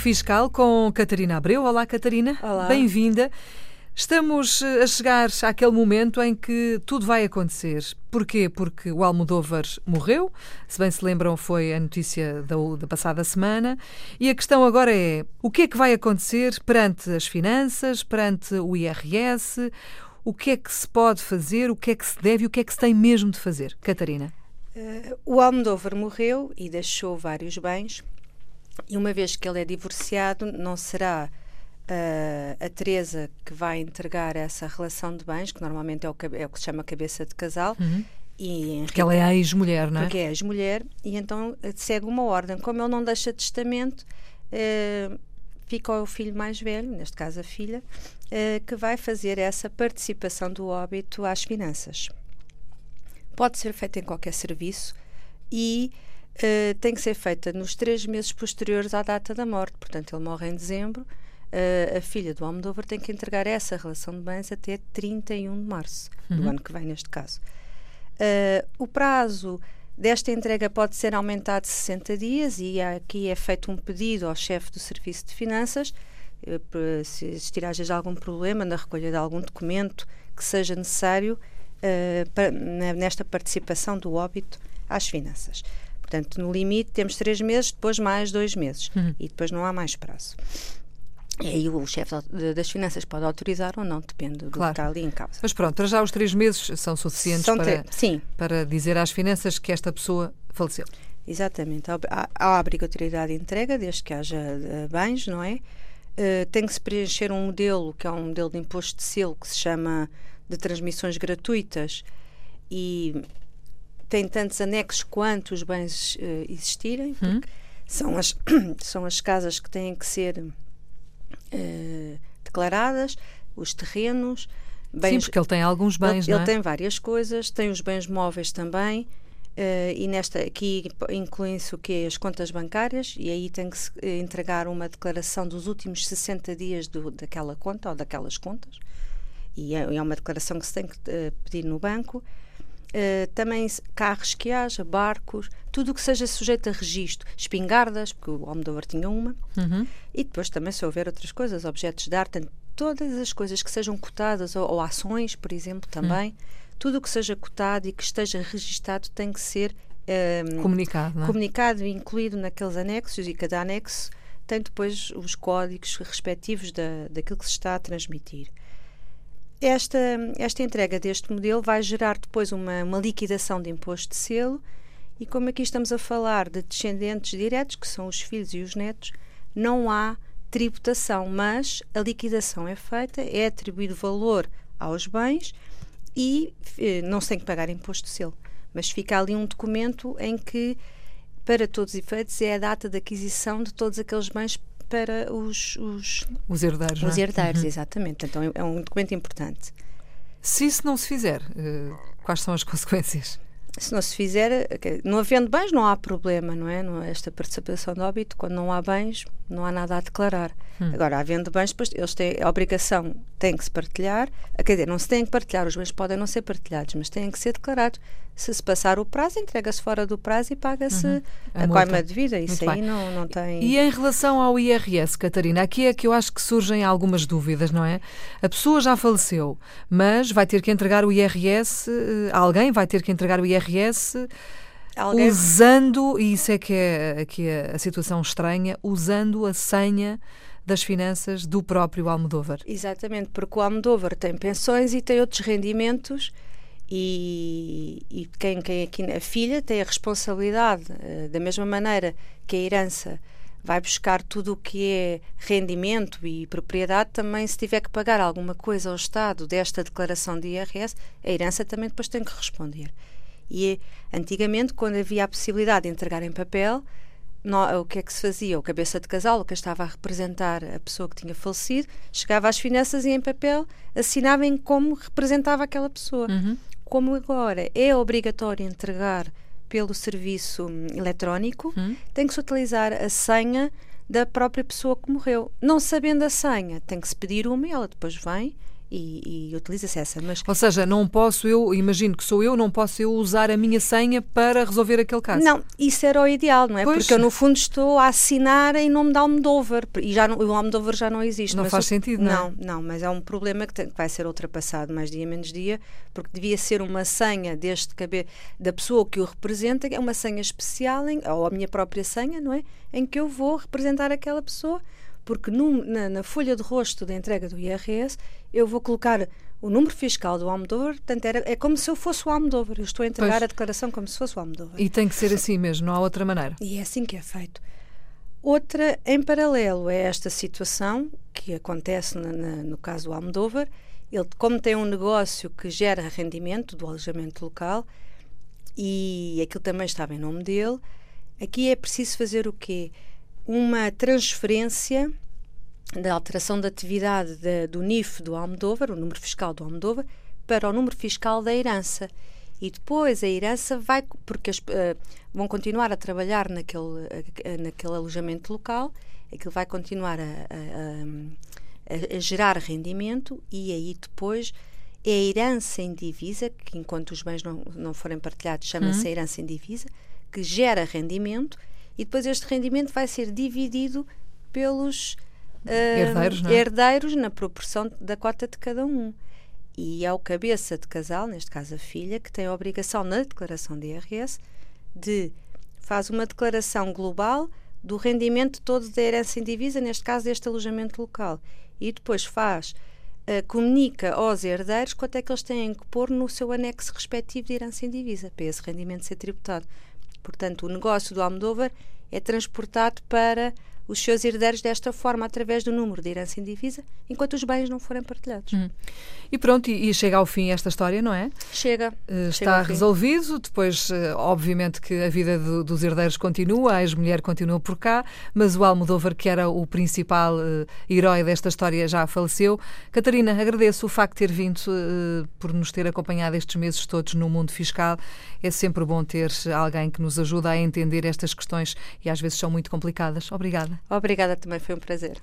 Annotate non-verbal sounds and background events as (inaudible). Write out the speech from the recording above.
Fiscal com Catarina Abreu. Olá, Catarina. Olá. Bem-vinda. Estamos eh, a chegar àquele momento em que tudo vai acontecer. Porquê? Porque o Almodóvar morreu, se bem se lembram, foi a notícia da, da, passada semana. E a questão agora é: o que é que vai acontecer perante as finanças, perante o IRS? O que é que se pode fazer, o que é que se deve e o que é que se tem mesmo de fazer? Catarina. Uh, o Almodóvar morreu e deixou vários bens, e uma vez que ele é divorciado, não será uh, a Teresa que vai entregar essa relação de bens, que normalmente é o, é o que se chama cabeça de casal. Uhum. E porque ela é ex-mulher, não é? Porque é ex-mulher e então eh, segue uma ordem. Como ele não deixa testamento, uh, fica o filho mais velho, neste caso a filha, uh, que vai fazer essa participação do óbito às finanças. Pode ser feita em qualquer serviço e uh, tem que ser feita nos três meses posteriores à data da morte. Portanto, ele morre em dezembro uh, a filha do Almodóvar tem que entregar essa relação de bens até 31 de março uhum. do ano que vem, neste caso. Uh, o prazo desta entrega pode ser aumentado de 60 dias e aqui é feito um pedido ao chefe do Serviço de Finanças uh, se existir às vezes algum problema na recolha de algum documento que seja necessário para, nesta participação do óbito às finanças. Portanto, no limite temos três meses, depois mais dois meses uhum. e depois não há mais prazo. E aí o chefe das finanças pode autorizar ou não, depende do claro. que está ali em causa. Mas pronto, já os três meses são suficientes são para, sim. para dizer às finanças que esta pessoa faleceu. Exatamente. Há, há obrigatoriedade de entrega, desde que haja uh, bens, não é? Uh, tem que se preencher um modelo, que é um modelo de imposto de selo, que se chama de transmissões gratuitas e tem tantos anexos quanto os bens uh, existirem, hum. são, as, (clears throat) são as casas que têm que ser uh, declaradas, os terrenos. Bens, Sim, porque ele tem alguns bens, ele, não é? tem várias coisas, tem os bens móveis também. Uh, e nesta aqui incluem-se o que as contas bancárias e aí tem que se entregar uma declaração dos últimos 60 dias do, daquela conta ou daquelas contas e é, é uma declaração que se tem que uh, pedir no banco Uh, também carros que haja, barcos, tudo o que seja sujeito a registro, espingardas, porque o Almodóvar tinha uma, uhum. e depois também se houver outras coisas, objetos de arte, todas as coisas que sejam cotadas, ou, ou ações, por exemplo, também, uhum. tudo o que seja cotado e que esteja registado tem que ser um, ehm, comunicado, é? comunicado e incluído naqueles anexos, e cada anexo tem depois os códigos respectivos da, daquilo que se está a transmitir. Esta, esta entrega deste modelo vai gerar depois uma, uma liquidação de imposto de selo e como aqui estamos a falar de descendentes diretos, que são os filhos e os netos, não há tributação, mas a liquidação é feita, é atribuído valor aos bens e eh, não se tem que pagar imposto de selo. Mas fica ali um documento em que, para todos os efeitos, é a data de aquisição de todos aqueles bens para os, os, os herdeiros. Os é? herdeiros, uhum. exatamente. Então é, é um documento importante. Se isso não se fizer, uh, quais são as consequências? Se não se fizer, não havendo bens, não há problema, não é? Não, esta participação de óbito, quando não há bens, não há nada a declarar. Hum. Agora, havendo bens, depois eles têm a obrigação, têm que se partilhar, quer dizer, não se têm que partilhar, os bens podem não ser partilhados, mas têm que ser declarados. Se se passar o prazo, entrega-se fora do prazo e paga-se uhum. a, a coima devida. Isso Muito aí não, não tem. E em relação ao IRS, Catarina, aqui é que eu acho que surgem algumas dúvidas, não é? A pessoa já faleceu, mas vai ter que entregar o IRS, eh, alguém vai ter que entregar o IRS. Alguém... Usando, e isso é que é aqui a, a situação estranha, usando a senha das finanças do próprio Almodóvar. Exatamente, porque o Almodóvar tem pensões e tem outros rendimentos e, e quem, quem aqui a filha tem a responsabilidade uh, da mesma maneira que a herança vai buscar tudo o que é rendimento e propriedade, também se tiver que pagar alguma coisa ao Estado desta declaração de IRS, a herança também depois tem que responder. E antigamente, quando havia a possibilidade de entregar em papel, no, o que é que se fazia? O cabeça de casal, o que estava a representar a pessoa que tinha falecido, chegava às finanças e em papel assinava em como representava aquela pessoa. Uhum como agora é obrigatório entregar pelo serviço eletrónico, hum. tem que se utilizar a senha da própria pessoa que morreu. Não sabendo a senha, tem que se pedir uma e ela depois vem e, e utiliza-se essa. Mas, Ou seja, não posso eu, imagino que sou eu, não posso eu usar a minha senha para resolver aquele caso. Não, isso era o ideal, não é? Pois. Porque eu, no fundo, estou a assinar em nome da Almodóvar e já não, o Almodóvar já não existe. Não faz o- sentido, não é? Não, não, mas é um problema que, tem- que vai ser ultrapassado mais dia menos dia, porque devia ser uma senha deste cabe da pessoa que o representa, é uma senha especial, em, ou a minha própria senha, não é? Em que eu vou representar aquela pessoa, porque num- na, na folha de rosto da entrega do IRS eu vou colocar o número fiscal do Almodóvar, portanto era, é como se eu fosse o Almodóvar, eu estou a entregar Pois. a declaração como se fosse o Almodóvar. E tem que ser assim mesmo, não há outra maneira. E é assim que é feito. Outra, em paralelo a esta situação, que acontece na- na- no caso do Almodóvar, ele, como tem um negócio que gera rendimento do alojamento local, e aquilo também estava em nome dele, aqui é preciso fazer o quê? Uma transferência da alteração da atividade da- do NIF do Almodóvar, o número fiscal do Almodóvar, para o número fiscal da herança. E depois a herança vai, porque as, eh, vão continuar a trabalhar naquele, eh, naquele alojamento local, aquilo vai continuar a, a- a- a gerar rendimento e aí depois é a herança em divisa, que enquanto os bens não, não forem partilhados chama-se a herança em divisa, que gera rendimento e depois este rendimento vai ser dividido pelos eh, Herdeiros, é? herdeiros na proporção da cota de cada um. E é o cabeça de casal, neste caso a filha, que tem a obrigação na declaração de IRS de faz uma declaração global do rendimento todo da herança indivisa, neste caso deste alojamento local. E depois faz, eh, comunica aos herdeiros quanto é que eles têm que pôr no seu anexo respectivo de herança indivisa, para esse rendimento ser tributado. Portanto, o negócio do Almodóvar é transportado para os seus herdeiros desta forma, através do número de herança indivisa, enquanto os bens não forem partilhados. E pronto, e, e chega ao fim esta história, não é? Chega. Eh, chega Está resolvido, depois, eh, obviamente, que a vida do- dos herdeiros continua, a ex-mulher continua por cá, mas o Almodóvar, que era o principal eh, herói desta história, já faleceu. Catarina, agradeço o facto de ter vindo, por nos ter acompanhado estes meses todos no mundo fiscal. É sempre bom ter alguém que nos ajuda a entender estas questões e às vezes são muito complicadas. Obrigada. Obrigada também, foi um prazer.